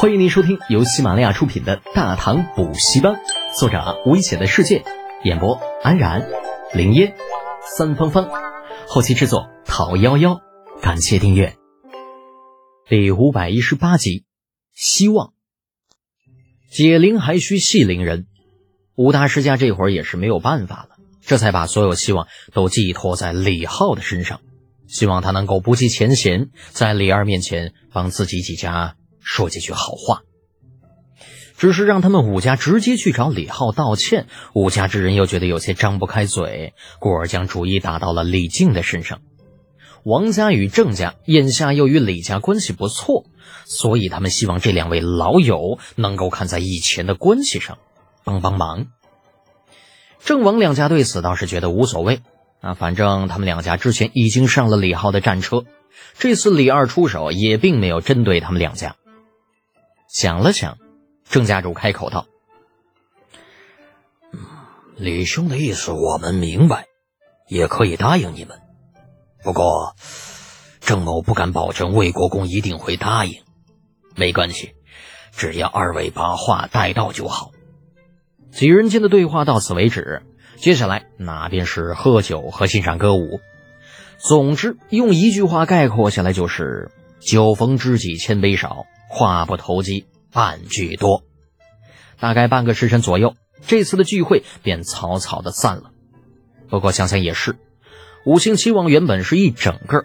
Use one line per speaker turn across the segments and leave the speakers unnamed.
欢迎您收听由喜马拉雅出品的《大唐补习班》，作者危险的世界，演播安然、林烟、三芳芳，后期制作陶幺幺。感谢订阅。第五百一十八集，希望解铃还须系铃人。五大世家这会儿也是没有办法了，这才把所有希望都寄托在李浩的身上，希望他能够不计前嫌，在李二面前帮自己几家。说几句好话，只是让他们武家直接去找李浩道歉。武家之人又觉得有些张不开嘴，故而将主意打到了李靖的身上。王家与郑家眼下又与李家关系不错，所以他们希望这两位老友能够看在以前的关系上帮帮忙。郑王两家对此倒是觉得无所谓啊，反正他们两家之前已经上了李浩的战车，这次李二出手也并没有针对他们两家。想了想，郑家主开口道：“
李兄的意思我们明白，也可以答应你们。不过，郑某不敢保证魏国公一定会答应。没关系，只要二位把话带到就好。”
几人间的对话到此为止，接下来那便是喝酒和欣赏歌舞。总之，用一句话概括下来就是：“酒逢知己千杯少。”话不投机半句多，大概半个时辰左右，这次的聚会便草草的散了。不过想想也是，五星七王原本是一整个，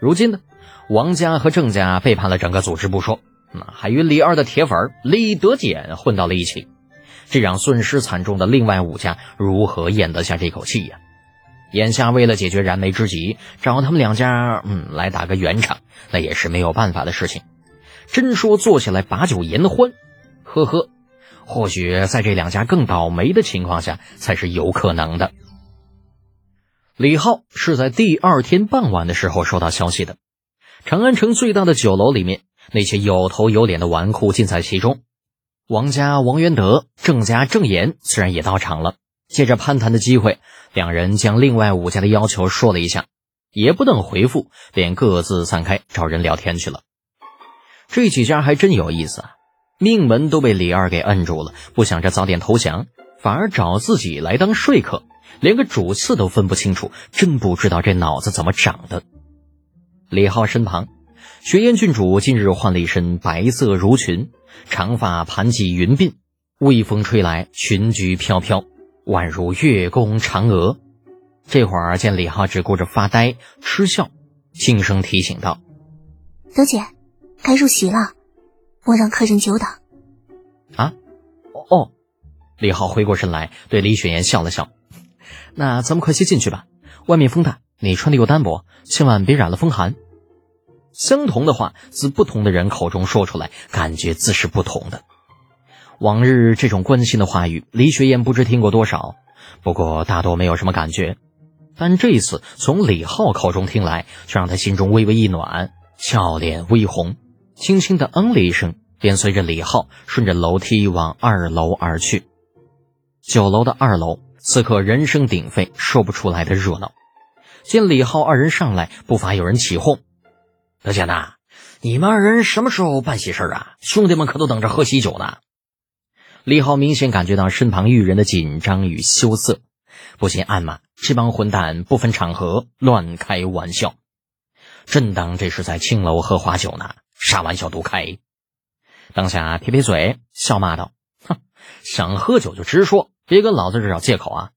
如今呢，王家和郑家背叛了整个组织不说，那还与李二的铁粉李德俭混到了一起，这让损失惨重的另外五家如何咽得下这口气呀？眼下为了解决燃眉之急，找他们两家嗯来打个圆场，那也是没有办法的事情。真说坐下来把酒言欢，呵呵，或许在这两家更倒霉的情况下才是有可能的。李浩是在第二天傍晚的时候收到消息的。长安城最大的酒楼里面，那些有头有脸的纨绔尽在其中。王家王元德、郑家郑岩自然也到场了。借着攀谈的机会，两人将另外五家的要求说了一下，也不等回复，便各自散开找人聊天去了。这几家还真有意思啊！命门都被李二给摁住了，不想着早点投降，反而找自己来当说客，连个主次都分不清楚，真不知道这脑子怎么长的。李浩身旁，雪燕郡主近日换了一身白色襦裙，长发盘髻云鬓，微风吹来，裙裾飘飘，宛如月宫嫦娥。这会儿见李浩只顾着发呆嗤笑，轻声提醒道：“
德姐。”该入席了，莫让客人久等。
啊，哦，李浩回过神来，对李雪岩笑了笑。那咱们快些进去吧，外面风大，你穿的又单薄，千万别染了风寒。相同的话自不同的人口中说出来，感觉自是不同的。往日这种关心的话语，李雪岩不知听过多少，不过大多没有什么感觉。但这一次从李浩口中听来，却让他心中微微一暖，俏脸微红。轻轻的嗯了一声，便随着李浩顺着楼梯往二楼而去。酒楼的二楼此刻人声鼎沸，说不出来的热闹。见李浩二人上来，不乏有人起哄：“
德简呐，你们二人什么时候办喜事啊？兄弟们可都等着喝喜酒呢。”
李浩明显感觉到身旁玉人的紧张与羞涩，不禁暗骂：“这帮混蛋不分场合乱开玩笑，正当这是在青楼喝花酒呢？”啥玩笑都开，当下撇撇嘴，笑骂道：“哼，想喝酒就直说，别跟老子这找借口啊！”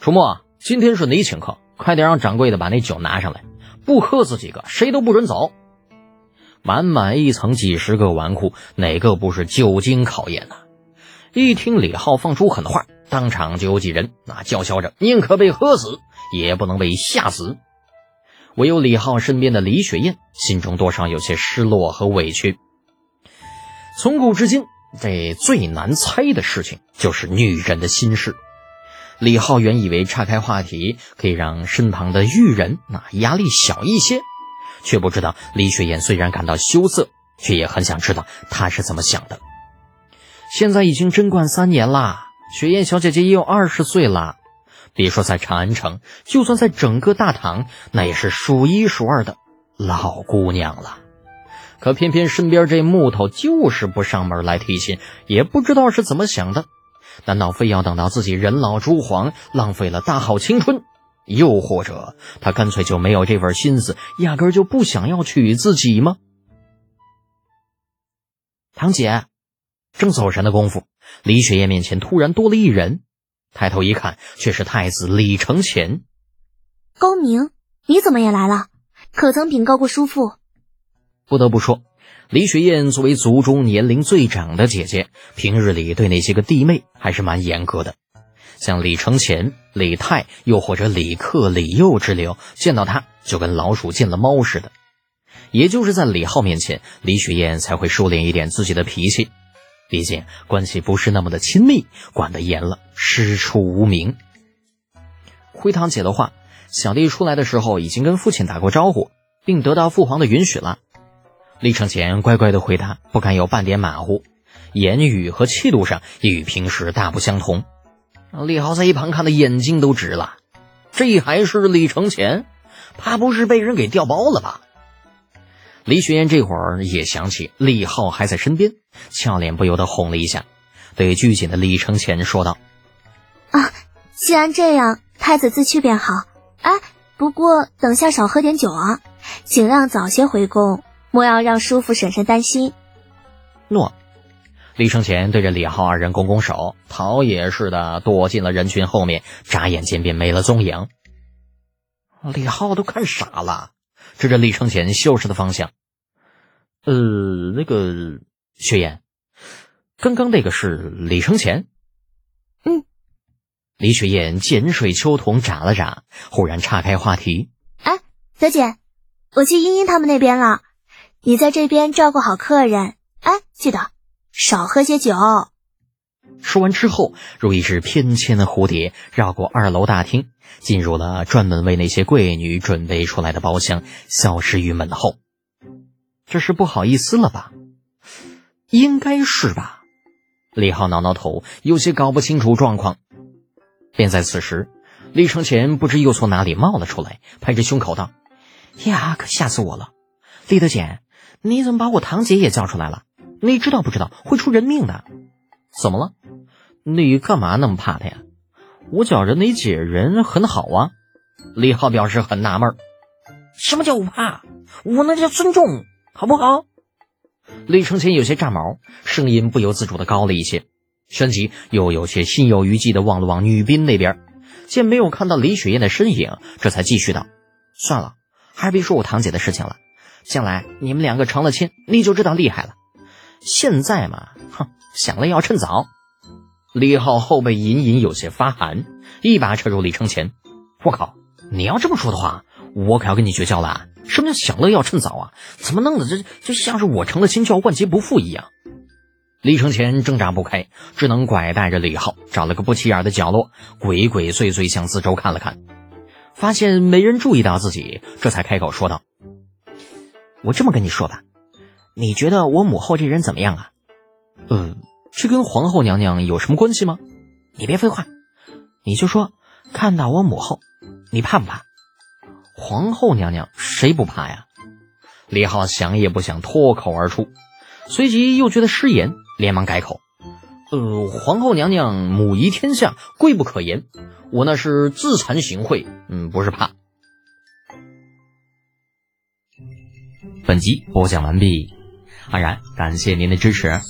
楚墨，今天是你请客，快点让掌柜的把那酒拿上来，不喝死几个，谁都不准走。满满一层几十个纨绔，哪个不是酒精考验呐？一听李浩放出狠话，当场就有几人那叫嚣着：“宁可被喝死，也不能被吓死。”唯有李浩身边的李雪燕心中多少有些失落和委屈。从古至今，这最难猜的事情就是女人的心事。李浩原以为岔开话题可以让身旁的玉人那压力小一些，却不知道李雪燕虽然感到羞涩，却也很想知道她是怎么想的。现在已经贞观三年啦，雪燕小姐姐也有二十岁了。别说在长安城，就算在整个大唐，那也是数一数二的老姑娘了。可偏偏身边这木头就是不上门来提亲，也不知道是怎么想的。难道非要等到自己人老珠黄，浪费了大好青春？又或者他干脆就没有这份心思，压根就不想要娶自己吗？堂姐，正走神的功夫，李雪燕面前突然多了一人，抬头一看，却是太子李承前。
高明，你怎么也来了？可曾禀告过叔父？
不得不说，李雪燕作为族中年龄最长的姐姐，平日里对那些个弟妹还是蛮严格的。像李承前、李泰，又或者李克、李佑之流，见到他就跟老鼠见了猫似的。也就是在李浩面前，李雪燕才会收敛一点自己的脾气，毕竟关系不是那么的亲密，管得严了，师出无名。回堂姐的话，小弟出来的时候已经跟父亲打过招呼，并得到父皇的允许了。李承前乖乖的回答，不敢有半点马虎，言语和气度上也与平时大不相同。李浩在一旁看的眼睛都直了，这还是李承前，怕不是被人给调包了吧？李雪燕这会儿也想起李浩还在身边，俏脸不由得红了一下，对拘谨的李承前说道：“
啊，既然这样，太子自去便好。哎，不过等下少喝点酒啊，尽量早些回宫，莫要让叔父婶婶担心。”
诺。李承前对着李浩二人拱拱手，逃也似的躲进了人群后面，眨眼间便没了踪影。李浩都看傻了。指着李承前消失的方向，呃，那个雪燕，刚刚那个是李承前。
嗯，
李雪燕碱水秋瞳眨了眨，忽然岔开话题：“
哎，小姐，我去茵茵他们那边了，你在这边照顾好客人。哎，记得少喝些酒。”
说完之后，如一只翩跹的蝴蝶，绕过二楼大厅，进入了专门为那些贵女准备出来的包厢，消失于门后。这是不好意思了吧？应该是吧。李浩挠挠头，有些搞不清楚状况。便在此时，李承前不知又从哪里冒了出来，拍着胸口道：“呀，可吓死我了！李德简，你怎么把我堂姐也叫出来了？你知道不知道会出人命的？怎么了？”你干嘛那么怕他呀？我觉着你姐人很好啊。李浩表示很纳闷什么叫不怕？我那叫尊重，好不好？李承前有些炸毛，声音不由自主的高了一些，旋即又有些心有余悸的望了望女宾那边，见没有看到李雪燕的身影，这才继续道：“算了，还是别说我堂姐的事情了。将来你们两个成了亲，你就知道厉害了。现在嘛，哼，想了要趁早。”李浩后背隐隐有些发寒，一把扯住李承前：“我靠！你要这么说的话，我可要跟你绝交了！什么叫享乐要趁早啊？怎么弄的？这就像是我成了亲就要万劫不复一样。”李承前挣扎不开，只能拐带着李浩找了个不起眼的角落，鬼鬼祟祟向四周看了看，发现没人注意到自己，这才开口说道：“我这么跟你说吧，你觉得我母后这人怎么样啊？”“嗯。”这跟皇后娘娘有什么关系吗？你别废话，你就说看到我母后，你怕不怕？皇后娘娘谁不怕呀？李浩想也不想脱口而出，随即又觉得失言，连忙改口：“呃，皇后娘娘母仪天下，贵不可言。我那是自惭形秽，嗯，不是怕。”本集播讲完毕，安然感谢您的支持。